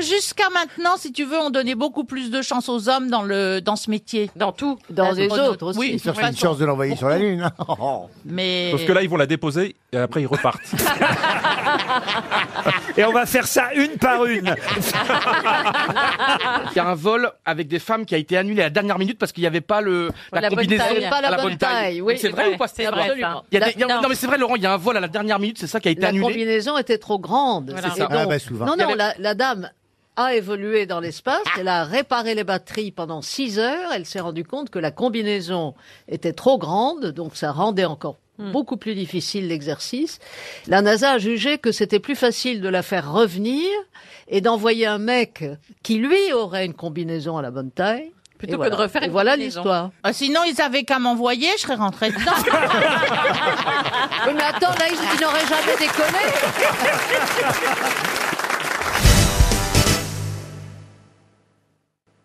que jusqu'à maintenant, si tu veux, on donnait beaucoup plus de chance aux hommes dans le dans ce métier. Dans tout. Dans les autres aussi. Oui, fait une chance de l'envoyer sur la Lune. hein. Mais Sauf que là, ils vont la déposer et après ils repartent. Et on va faire ça une par une. Il y a un vol avec des femmes qui a été annulé à la dernière minute parce qu'il n'y avait pas le la, La bonne combinaison taille. Pas la bonne taille, oui. c'est vrai ou pas C'est vrai, ça. Il y a des- il y a- Non. non mais c'est vrai Laurent, il y a un vol à la dernière minute, c'est ça qui a été La annulé. combinaison était trop grande. Voilà. Et C'est ça. Ah, bah, souvent. Non, non, la, la dame a évolué dans l'espace, elle a réparé les batteries pendant 6 heures, elle s'est rendue compte que la combinaison était trop grande, donc ça rendait encore beaucoup plus difficile l'exercice. La NASA a jugé que c'était plus facile de la faire revenir et d'envoyer un mec qui, lui, aurait une combinaison à la bonne taille. Plutôt Et que voilà. de refaire Et une voilà combinaison. l'histoire. Ah, sinon, ils avaient qu'à m'envoyer, je serais rentrée dedans. Mais attends, là, ils, ils n'auraient jamais déconné.